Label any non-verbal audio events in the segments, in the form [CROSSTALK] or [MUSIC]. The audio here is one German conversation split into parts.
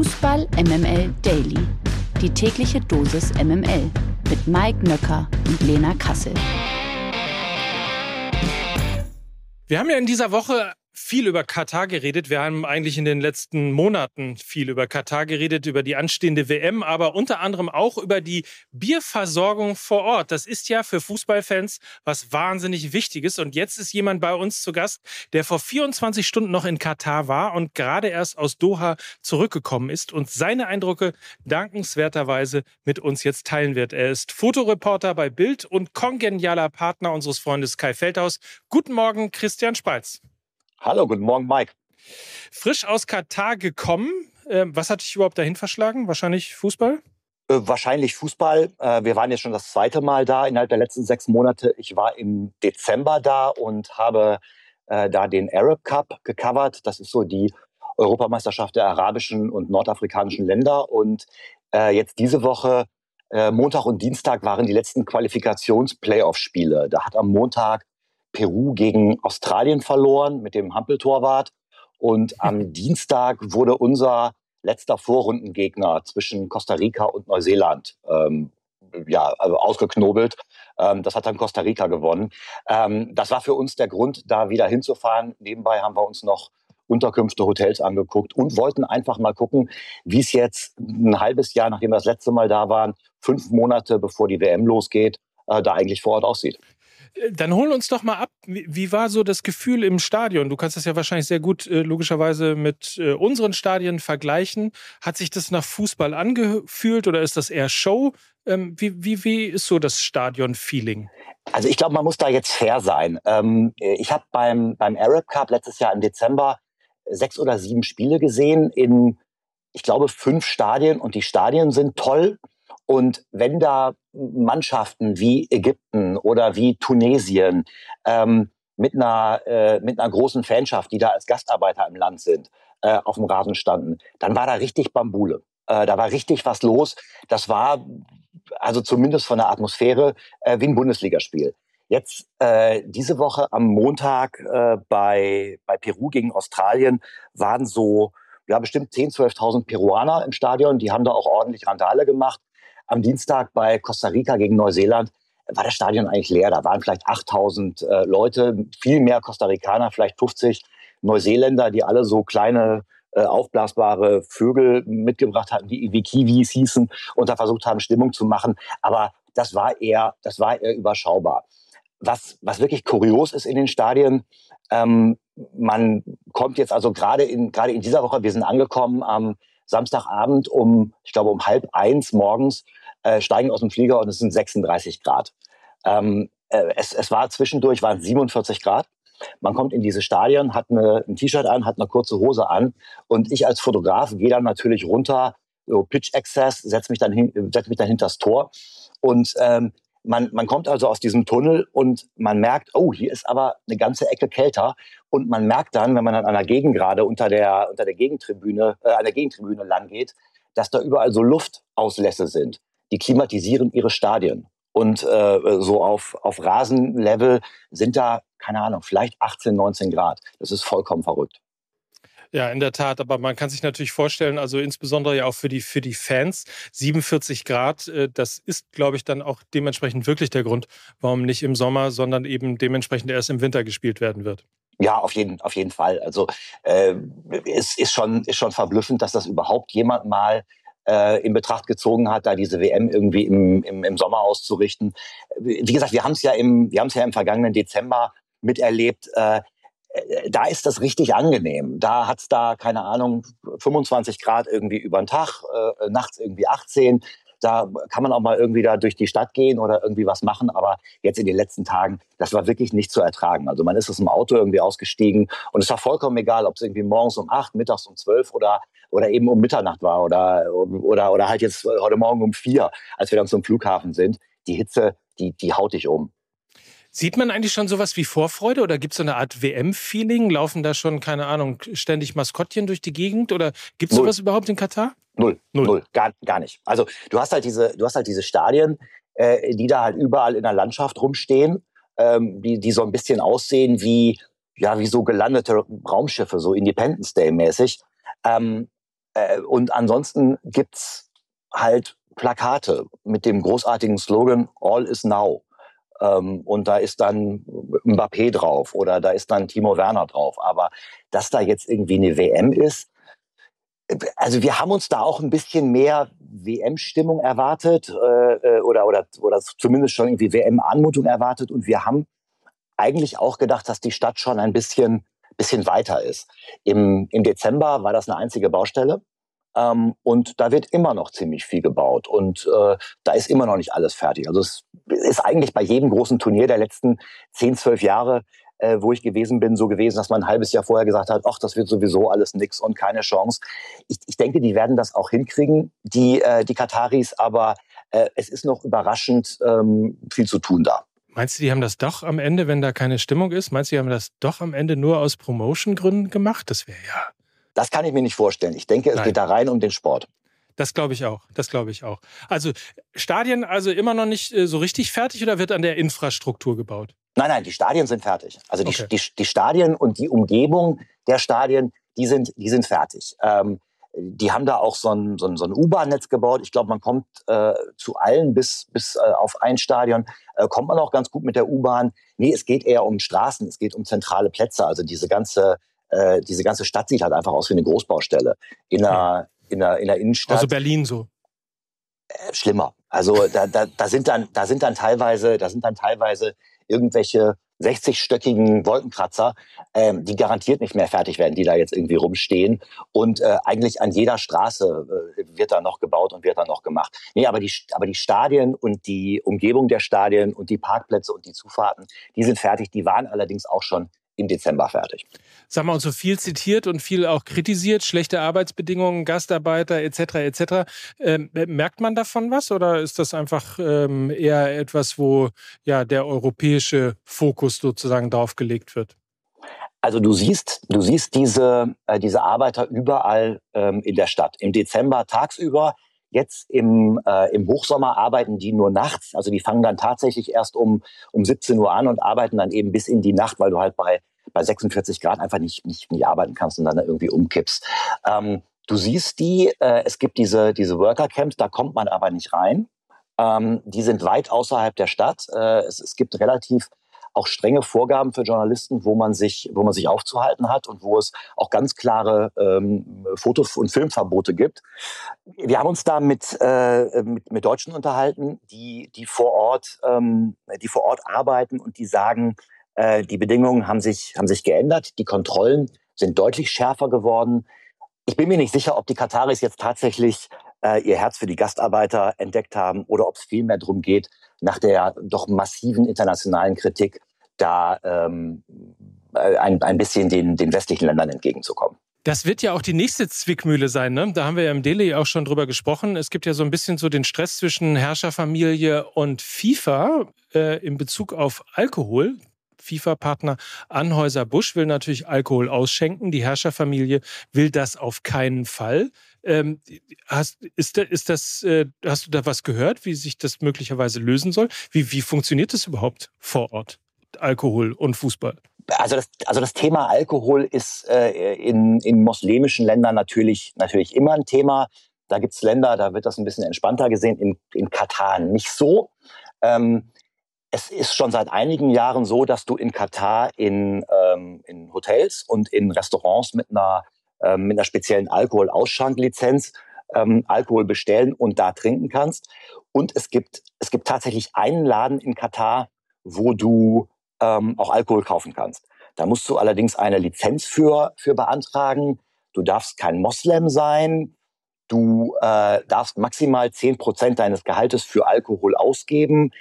Fußball MML Daily. Die tägliche Dosis MML mit Mike Nöcker und Lena Kassel. Wir haben ja in dieser Woche viel über Katar geredet. Wir haben eigentlich in den letzten Monaten viel über Katar geredet, über die anstehende WM, aber unter anderem auch über die Bierversorgung vor Ort. Das ist ja für Fußballfans was wahnsinnig Wichtiges. Und jetzt ist jemand bei uns zu Gast, der vor 24 Stunden noch in Katar war und gerade erst aus Doha zurückgekommen ist und seine Eindrücke dankenswerterweise mit uns jetzt teilen wird. Er ist Fotoreporter bei Bild und kongenialer Partner unseres Freundes Kai Feldhaus. Guten Morgen, Christian Spalz. Hallo, guten Morgen, Mike. Frisch aus Katar gekommen. Ähm, was hat dich überhaupt dahin verschlagen? Wahrscheinlich Fußball? Äh, wahrscheinlich Fußball. Äh, wir waren jetzt schon das zweite Mal da innerhalb der letzten sechs Monate. Ich war im Dezember da und habe äh, da den Arab Cup gecovert. Das ist so die Europameisterschaft der arabischen und nordafrikanischen Länder. Und jetzt diese Woche, Montag und Dienstag, waren die letzten Qualifikations-Playoff-Spiele. Da hat am Montag Peru gegen Australien verloren mit dem Hampeltorwart. Und [LAUGHS] am Dienstag wurde unser letzter Vorrundengegner zwischen Costa Rica und Neuseeland ähm, ja, also ausgeknobelt. Ähm, das hat dann Costa Rica gewonnen. Ähm, das war für uns der Grund, da wieder hinzufahren. Nebenbei haben wir uns noch Unterkünfte, Hotels angeguckt und wollten einfach mal gucken, wie es jetzt ein halbes Jahr, nachdem wir das letzte Mal da waren, fünf Monate bevor die WM losgeht, äh, da eigentlich vor Ort aussieht. Dann hol uns doch mal ab. Wie, war so das Gefühl im Stadion? Du kannst das ja wahrscheinlich sehr gut äh, logischerweise mit äh, unseren Stadien vergleichen. Hat sich das nach Fußball angefühlt oder ist das eher Show? Ähm, wie, wie, wie ist so das Stadion-Feeling? Also ich glaube, man muss da jetzt fair sein. Ähm, ich habe beim, beim Arab Cup letztes Jahr im Dezember sechs oder sieben Spiele gesehen in, ich glaube, fünf Stadien und die Stadien sind toll. Und wenn da Mannschaften wie Ägypten oder wie Tunesien ähm, mit, einer, äh, mit einer großen Fanschaft, die da als Gastarbeiter im Land sind, äh, auf dem Rasen standen, dann war da richtig Bambule. Äh, da war richtig was los. Das war also zumindest von der Atmosphäre äh, wie ein Bundesligaspiel. Jetzt äh, diese Woche am Montag äh, bei, bei Peru gegen Australien waren so ja bestimmt 10.000, 12.000 Peruaner im Stadion. Die haben da auch ordentlich Randale gemacht am Dienstag bei Costa Rica gegen Neuseeland war das Stadion eigentlich leer. Da waren vielleicht 8000 äh, Leute, viel mehr Costa Ricaner, vielleicht 50 Neuseeländer, die alle so kleine äh, aufblasbare Vögel mitgebracht hatten, die wie Kiwis hießen und da versucht haben, Stimmung zu machen. Aber das war eher, das war eher überschaubar. Was, was wirklich kurios ist in den Stadien, ähm, man kommt jetzt also gerade in, gerade in dieser Woche, wir sind angekommen am Samstagabend um, ich glaube, um halb eins morgens äh, steigen aus dem Flieger und es sind 36 Grad. Ähm, äh, es, es war zwischendurch, waren 47 Grad. Man kommt in diese Stadien, hat eine, ein T-Shirt an, hat eine kurze Hose an und ich als Fotograf gehe dann natürlich runter, so Pitch Access, setze mich dann hin, setz mich dann hinters Tor und ähm, man, man kommt also aus diesem Tunnel und man merkt, oh, hier ist aber eine ganze Ecke kälter. Und man merkt dann, wenn man an einer Gegend gerade unter der, unter der Gegentribüne, äh, an der Gegentribüne lang geht, dass da überall so Luftauslässe sind die klimatisieren ihre Stadien. Und äh, so auf, auf Rasenlevel sind da, keine Ahnung, vielleicht 18, 19 Grad. Das ist vollkommen verrückt. Ja, in der Tat. Aber man kann sich natürlich vorstellen, also insbesondere ja auch für die, für die Fans, 47 Grad, äh, das ist, glaube ich, dann auch dementsprechend wirklich der Grund, warum nicht im Sommer, sondern eben dementsprechend erst im Winter gespielt werden wird. Ja, auf jeden, auf jeden Fall. Also äh, es ist schon, ist schon verblüffend, dass das überhaupt jemand mal äh, in Betracht gezogen hat, da diese WM irgendwie im, im, im Sommer auszurichten. Wie gesagt, wir haben es ja im, ja im vergangenen Dezember miterlebt. Äh, da ist das richtig angenehm. Da hat's da, keine Ahnung, 25 Grad irgendwie über den Tag, äh, nachts irgendwie 18. Da kann man auch mal irgendwie da durch die Stadt gehen oder irgendwie was machen. Aber jetzt in den letzten Tagen, das war wirklich nicht zu ertragen. Also man ist aus dem Auto irgendwie ausgestiegen und es war vollkommen egal, ob es irgendwie morgens um acht, mittags um zwölf oder oder eben um Mitternacht war oder oder oder halt jetzt heute Morgen um vier, als wir dann zum Flughafen sind. Die Hitze, die die haut dich um. Sieht man eigentlich schon sowas wie Vorfreude oder gibt es so eine Art WM-Feeling? Laufen da schon, keine Ahnung, ständig Maskottchen durch die Gegend oder gibt es sowas überhaupt in Katar? Null, null, null, gar, gar nicht. Also du hast halt diese, du hast halt diese Stadien, äh, die da halt überall in der Landschaft rumstehen, ähm, die, die so ein bisschen aussehen wie, ja, wie so gelandete Raumschiffe, so Independence Day mäßig. Ähm, Äh, und ansonsten gibt's halt Plakate mit dem großartigen Slogan All is now. Ähm, und da ist dann Mbappé drauf oder da ist dann Timo Werner drauf. Aber dass da jetzt irgendwie eine WM ist, also wir haben uns da auch ein bisschen mehr WM-Stimmung erwartet äh, äh, oder, oder, oder zumindest schon irgendwie WM-Anmutung erwartet. Und wir haben eigentlich auch gedacht, dass die Stadt schon ein bisschen, bisschen weiter ist. Im, Im Dezember war das eine einzige Baustelle. Ähm, und da wird immer noch ziemlich viel gebaut und äh, da ist immer noch nicht alles fertig. Also es ist eigentlich bei jedem großen Turnier der letzten 10, 12 Jahre, äh, wo ich gewesen bin, so gewesen, dass man ein halbes Jahr vorher gesagt hat, ach, das wird sowieso alles nix und keine Chance. Ich, ich denke, die werden das auch hinkriegen, die, äh, die Kataris, aber äh, es ist noch überraschend ähm, viel zu tun da. Meinst du, die haben das doch am Ende, wenn da keine Stimmung ist? Meinst du, die haben das doch am Ende nur aus Promotion-Gründen gemacht? Das wäre ja das kann ich mir nicht vorstellen. Ich denke, es Nein. geht da rein um den Sport. Das glaube ich auch. Das glaube ich auch. Also Stadien also immer noch nicht äh, so richtig fertig oder wird an der Infrastruktur gebaut? Nein, nein, die Stadien sind fertig. Also die, okay. die, die Stadien und die Umgebung der Stadien, die sind, die sind fertig. Ähm, die haben da auch so ein, so ein, so ein U-Bahn-Netz gebaut. Ich glaube, man kommt äh, zu allen bis, bis äh, auf ein Stadion, äh, kommt man auch ganz gut mit der U-Bahn. Nee, es geht eher um Straßen, es geht um zentrale Plätze. Also diese ganze äh, diese ganze Stadt sieht halt einfach aus wie eine Großbaustelle. In einer, in einer, in der Innenstadt. Also Berlin so. Äh, schlimmer. Also da, da, da sind dann, da sind dann teilweise, da sind dann teilweise irgendwelche 60-stöckigen Wolkenkratzer, ähm, die garantiert nicht mehr fertig werden, die da jetzt irgendwie rumstehen. Und äh, eigentlich an jeder Straße äh, wird da noch gebaut und wird da noch gemacht. Nee, aber die, aber die Stadien und die Umgebung der Stadien und die Parkplätze und die Zufahrten, die sind fertig. Die waren allerdings auch schon im Dezember fertig. Sag mal, und so viel zitiert und viel auch kritisiert, schlechte Arbeitsbedingungen, Gastarbeiter etc. etc. Ähm, merkt man davon was oder ist das einfach ähm, eher etwas, wo ja der europäische Fokus sozusagen drauf gelegt wird? Also du siehst, du siehst diese, äh, diese Arbeiter überall ähm, in der Stadt. Im Dezember tagsüber, Jetzt im, äh, im Hochsommer arbeiten die nur nachts. Also die fangen dann tatsächlich erst um, um 17 Uhr an und arbeiten dann eben bis in die Nacht, weil du halt bei bei 46 Grad einfach nicht, nicht, nicht arbeiten kannst und dann irgendwie umkippst. Ähm, du siehst die, äh, es gibt diese, diese Worker Camps, da kommt man aber nicht rein. Ähm, die sind weit außerhalb der Stadt. Äh, es, es gibt relativ auch strenge Vorgaben für Journalisten, wo man sich, wo man sich aufzuhalten hat und wo es auch ganz klare ähm, Foto- und Filmverbote gibt. Wir haben uns da mit, äh, mit, mit Deutschen unterhalten, die, die vor Ort, ähm, die vor Ort arbeiten und die sagen, äh, die Bedingungen haben sich, haben sich geändert. Die Kontrollen sind deutlich schärfer geworden. Ich bin mir nicht sicher, ob die Kataris jetzt tatsächlich äh, ihr Herz für die Gastarbeiter entdeckt haben oder ob es vielmehr darum geht, nach der doch massiven internationalen Kritik da ähm, äh, ein, ein bisschen den, den westlichen Ländern entgegenzukommen. Das wird ja auch die nächste Zwickmühle sein. Ne? Da haben wir ja im Delhi auch schon drüber gesprochen. Es gibt ja so ein bisschen so den Stress zwischen Herrscherfamilie und FIFA äh, in Bezug auf Alkohol. FIFA-Partner Anhäuser-Busch will natürlich Alkohol ausschenken. Die Herrscherfamilie will das auf keinen Fall. Ähm, hast, ist, ist das, äh, hast du da was gehört, wie sich das möglicherweise lösen soll? Wie, wie funktioniert das überhaupt vor Ort? Alkohol und Fußball? Also das, also das Thema Alkohol ist äh, in, in muslimischen Ländern natürlich, natürlich immer ein Thema. Da gibt es Länder, da wird das ein bisschen entspannter gesehen. In, in Katar nicht so. Ähm, es ist schon seit einigen Jahren so, dass du in Katar in, ähm, in Hotels und in Restaurants mit einer, ähm, mit einer speziellen Alkoholausschranklizenz ähm, Alkohol bestellen und da trinken kannst. Und es gibt, es gibt tatsächlich einen Laden in Katar, wo du ähm, auch Alkohol kaufen kannst. Da musst du allerdings eine Lizenz für, für beantragen. Du darfst kein Moslem sein. Du äh, darfst maximal zehn Prozent deines Gehaltes für Alkohol ausgeben.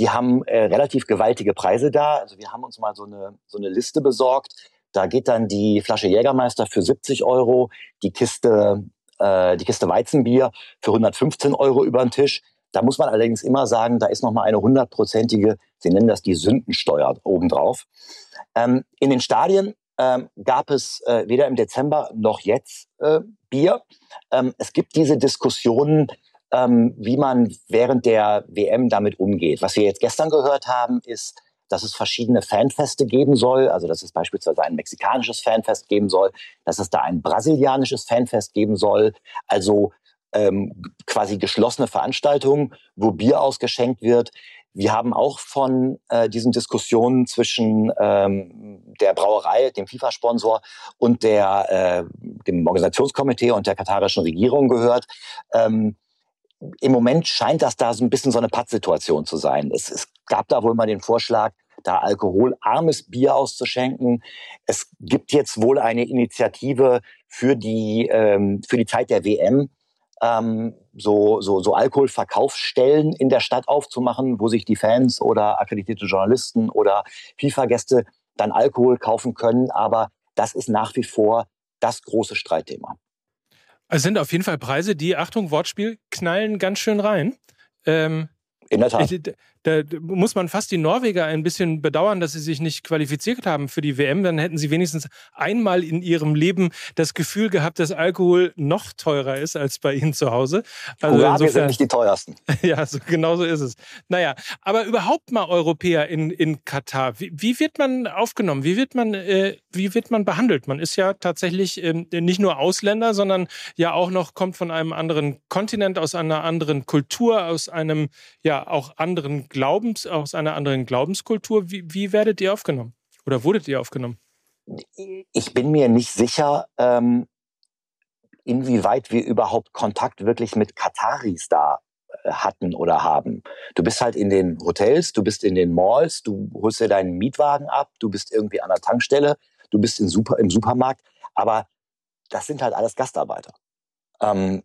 Die haben äh, relativ gewaltige Preise da. Also wir haben uns mal so eine, so eine Liste besorgt. Da geht dann die Flasche Jägermeister für 70 Euro, die Kiste, äh, die Kiste Weizenbier für 115 Euro über den Tisch. Da muss man allerdings immer sagen, da ist nochmal eine hundertprozentige, sie nennen das die Sündensteuer obendrauf. Ähm, in den Stadien ähm, gab es äh, weder im Dezember noch jetzt äh, Bier. Ähm, es gibt diese Diskussionen, ähm, wie man während der WM damit umgeht. Was wir jetzt gestern gehört haben, ist, dass es verschiedene Fanfeste geben soll, also dass es beispielsweise ein mexikanisches Fanfest geben soll, dass es da ein brasilianisches Fanfest geben soll, also ähm, quasi geschlossene Veranstaltungen, wo Bier ausgeschenkt wird. Wir haben auch von äh, diesen Diskussionen zwischen ähm, der Brauerei, dem FIFA-Sponsor und der, äh, dem Organisationskomitee und der katarischen Regierung gehört. Ähm, Im Moment scheint das da so ein bisschen so eine Pattsituation zu sein. Es, es gab da wohl mal den Vorschlag, da alkoholarmes Bier auszuschenken. Es gibt jetzt wohl eine Initiative für die, ähm, für die Zeit der WM, ähm, so, so, so Alkoholverkaufsstellen in der Stadt aufzumachen, wo sich die Fans oder akkreditierte Journalisten oder FIFA-Gäste dann Alkohol kaufen können. Aber das ist nach wie vor das große Streitthema. Es sind auf jeden Fall Preise, die, Achtung, Wortspiel, knallen ganz schön rein. Ähm, in der Tat. Da muss man fast die Norweger ein bisschen bedauern, dass sie sich nicht qualifiziert haben für die WM. Dann hätten sie wenigstens einmal in ihrem Leben das Gefühl gehabt, dass Alkohol noch teurer ist als bei ihnen zu Hause. Also Hurra, insofern, wir sind nicht die teuersten. [LAUGHS] Ja, so, genau so ist es. Naja, aber überhaupt mal Europäer in, in Katar. Wie, wie wird man aufgenommen? Wie wird man, äh, wie wird man behandelt? Man ist ja tatsächlich äh, nicht nur Ausländer, sondern ja auch noch kommt von einem anderen Kontinent, aus einer anderen Kultur, aus einem ja auch anderen Glaubens, aus einer anderen Glaubenskultur. Wie, wie werdet ihr aufgenommen? Oder wurdet ihr aufgenommen? Ich bin mir nicht sicher, ähm, inwieweit wir überhaupt Kontakt wirklich mit Kataris da äh, hatten oder haben. Du bist halt in den Hotels, du bist in den Malls, du holst dir deinen Mietwagen ab, du bist irgendwie an der Tankstelle, du bist in Super, im Supermarkt, aber das sind halt alles Gastarbeiter. Ähm,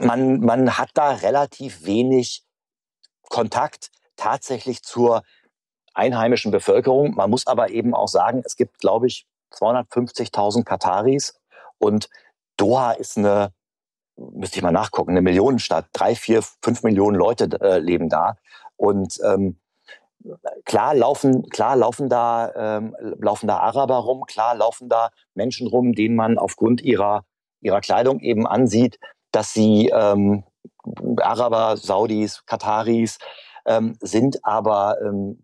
man, man hat da relativ wenig Kontakt tatsächlich zur einheimischen Bevölkerung. Man muss aber eben auch sagen, es gibt, glaube ich, 250.000 Kataris und Doha ist eine, müsste ich mal nachgucken, eine Millionenstadt. Drei, vier, fünf Millionen Leute äh, leben da und ähm, klar laufen, klar laufen da, ähm, laufen da Araber rum, klar laufen da Menschen rum, denen man aufgrund ihrer ihrer Kleidung eben ansieht, dass sie ähm, Araber, Saudis, Kataris ähm, sind, aber ähm,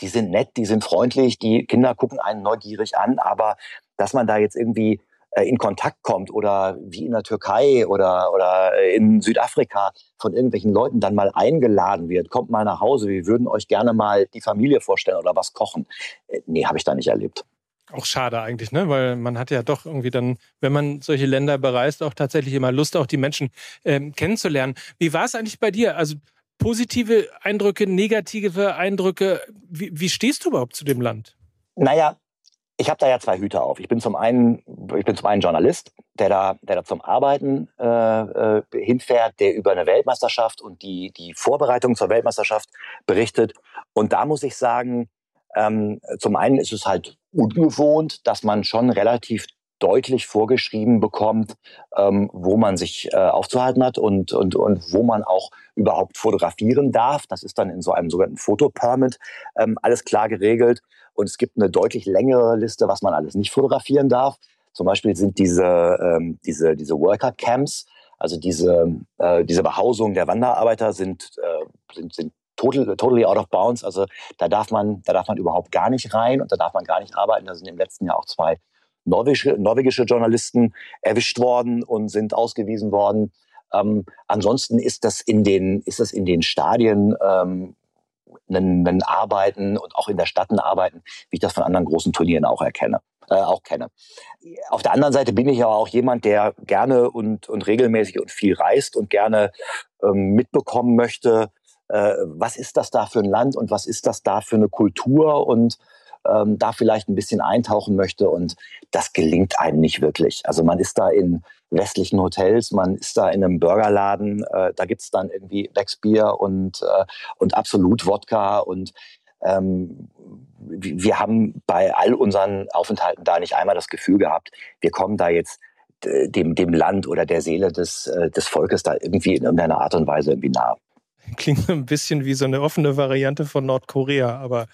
die, sind nett, die sind freundlich, die Kinder gucken einen neugierig an, aber dass man da jetzt irgendwie äh, in Kontakt kommt oder wie in der Türkei oder, oder in Südafrika von irgendwelchen Leuten dann mal eingeladen wird, kommt mal nach Hause, wir würden euch gerne mal die Familie vorstellen oder was kochen. Äh, nee, habe ich da nicht erlebt. Auch schade eigentlich, ne? Weil man hat ja doch irgendwie dann, wenn man solche Länder bereist, auch tatsächlich immer Lust, auch die Menschen ähm, kennenzulernen. Wie war es eigentlich bei dir? Also positive Eindrücke, negative Eindrücke. Wie, wie stehst du überhaupt zu dem Land? Naja, ich habe da ja zwei Hüte auf. Ich bin zum einen, ich bin zum einen Journalist, der da, der da zum Arbeiten äh, äh, hinfährt, der über eine Weltmeisterschaft und die, die Vorbereitung zur Weltmeisterschaft berichtet. Und da muss ich sagen, ähm, zum einen ist es halt ungewohnt, dass man schon relativ deutlich vorgeschrieben bekommt, ähm, wo man sich äh, aufzuhalten hat und, und, und wo man auch überhaupt fotografieren darf. Das ist dann in so einem sogenannten Fotopermit ähm, alles klar geregelt. Und es gibt eine deutlich längere Liste, was man alles nicht fotografieren darf. Zum Beispiel sind diese, ähm, diese, diese Worker Camps, also diese, äh, diese Behausung der Wanderarbeiter sind, äh, sind, sind total, totally out of bounds. Also da darf man, da darf man überhaupt gar nicht rein und da darf man gar nicht arbeiten. Da sind im letzten Jahr auch zwei norwegische, norwegische Journalisten erwischt worden und sind ausgewiesen worden. Ähm, ansonsten ist das in den, ist das in den Stadien ähm, ein, Arbeiten und auch in der Stadt ein Arbeiten, wie ich das von anderen großen Turnieren auch erkenne, äh, auch kenne. Auf der anderen Seite bin ich aber auch jemand, der gerne und, und regelmäßig und viel reist und gerne ähm, mitbekommen möchte, äh, was ist das da für ein Land und was ist das da für eine Kultur und ähm, da vielleicht ein bisschen eintauchen möchte. Und das gelingt einem nicht wirklich. Also man ist da in westlichen Hotels, man ist da in einem Burgerladen, äh, da gibt's dann irgendwie Wecksbier und, äh, und absolut Wodka und ähm, wir haben bei all unseren Aufenthalten da nicht einmal das Gefühl gehabt, wir kommen da jetzt äh, dem, dem Land oder der Seele des, äh, des Volkes da irgendwie in irgendeiner Art und Weise irgendwie nah. [LAUGHS] Klingt ein bisschen wie so eine offene Variante von Nordkorea, aber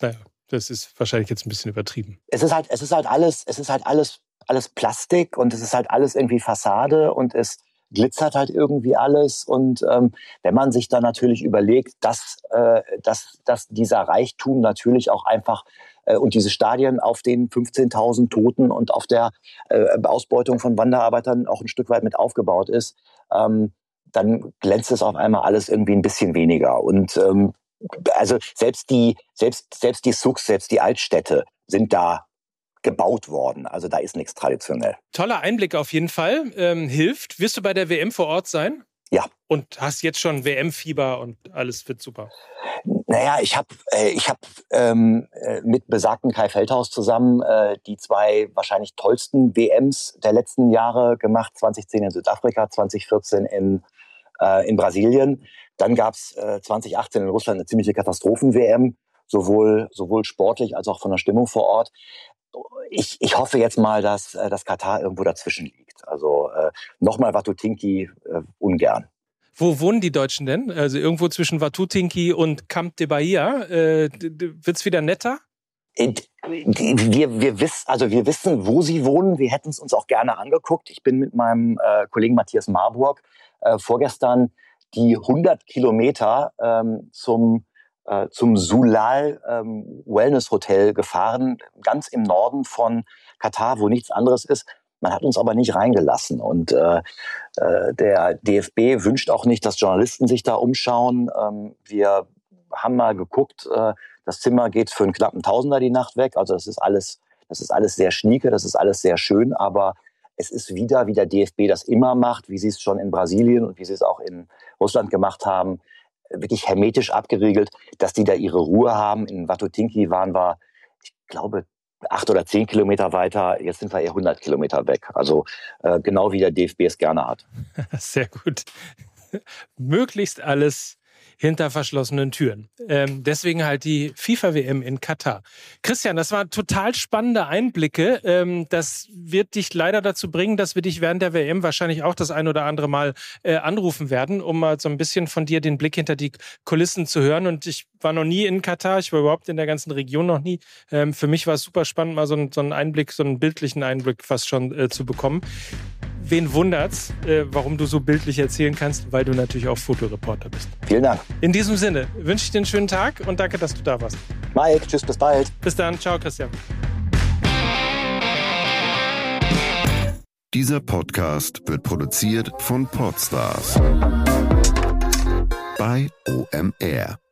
naja, das ist wahrscheinlich jetzt ein bisschen übertrieben. Es ist halt, es ist halt alles, es ist halt alles, alles Plastik und es ist halt alles irgendwie Fassade und es, glitzert halt irgendwie alles. Und ähm, wenn man sich dann natürlich überlegt, dass, äh, dass, dass dieser Reichtum natürlich auch einfach äh, und diese Stadien auf den 15.000 Toten und auf der äh, Ausbeutung von Wanderarbeitern auch ein Stück weit mit aufgebaut ist, ähm, dann glänzt es auf einmal alles irgendwie ein bisschen weniger. Und ähm, also selbst die, selbst, selbst die Sucks, selbst die Altstädte sind da gebaut worden. Also da ist nichts traditionell. Toller Einblick auf jeden Fall. Ähm, hilft. Wirst du bei der WM vor Ort sein? Ja. Und hast jetzt schon WM-Fieber und alles wird super. Naja, ich habe äh, ich hab, ähm, äh, mit besagten Kai Feldhaus zusammen äh, die zwei wahrscheinlich tollsten WMs der letzten Jahre gemacht. 2010 in Südafrika, 2014 in, äh, in Brasilien. Dann gab's äh, 2018 in Russland eine ziemliche Katastrophen-WM, sowohl, sowohl sportlich als auch von der Stimmung vor Ort ich, ich hoffe jetzt mal, dass äh, das Katar irgendwo dazwischen liegt. Also äh, nochmal Watutinki äh, ungern. Wo wohnen die Deutschen denn? Also irgendwo zwischen Watutinki und Camp de Bahia. Äh, es wieder netter? Wir, wir, wissen, also wir wissen, wo sie wohnen. Wir hätten es uns auch gerne angeguckt. Ich bin mit meinem äh, Kollegen Matthias Marburg äh, vorgestern die 100 Kilometer ähm, zum äh, zum Sulal ähm, Wellness Hotel gefahren, ganz im Norden von Katar, wo nichts anderes ist. Man hat uns aber nicht reingelassen. Und äh, äh, der DFB wünscht auch nicht, dass Journalisten sich da umschauen. Ähm, wir haben mal geguckt, äh, das Zimmer geht für einen knappen Tausender die Nacht weg. Also das ist alles, das ist alles sehr schnieke, das ist alles sehr schön, aber es ist wieder, wie der DFB das immer macht, wie sie es schon in Brasilien und wie sie es auch in Russland gemacht haben wirklich hermetisch abgeriegelt, dass die da ihre Ruhe haben. In Watutinki waren wir, ich glaube, acht oder zehn Kilometer weiter. Jetzt sind wir eher 100 Kilometer weg. Also äh, genau wie der DFB es gerne hat. [LAUGHS] Sehr gut. Möglichst alles hinter verschlossenen Türen. Ähm, deswegen halt die FIFA-WM in Katar. Christian, das waren total spannende Einblicke. Ähm, das wird dich leider dazu bringen, dass wir dich während der WM wahrscheinlich auch das ein oder andere Mal äh, anrufen werden, um mal so ein bisschen von dir den Blick hinter die Kulissen zu hören. Und ich war noch nie in Katar, ich war überhaupt in der ganzen Region noch nie. Ähm, für mich war es super spannend, mal so, ein, so einen Einblick, so einen bildlichen Einblick fast schon äh, zu bekommen. Wen wundert's, äh, warum du so bildlich erzählen kannst? Weil du natürlich auch Fotoreporter bist. Vielen Dank. In diesem Sinne wünsche ich dir einen schönen Tag und danke, dass du da warst. Mike, tschüss, bis bald. Bis dann, ciao, Christian. Dieser Podcast wird produziert von Podstars bei OMR.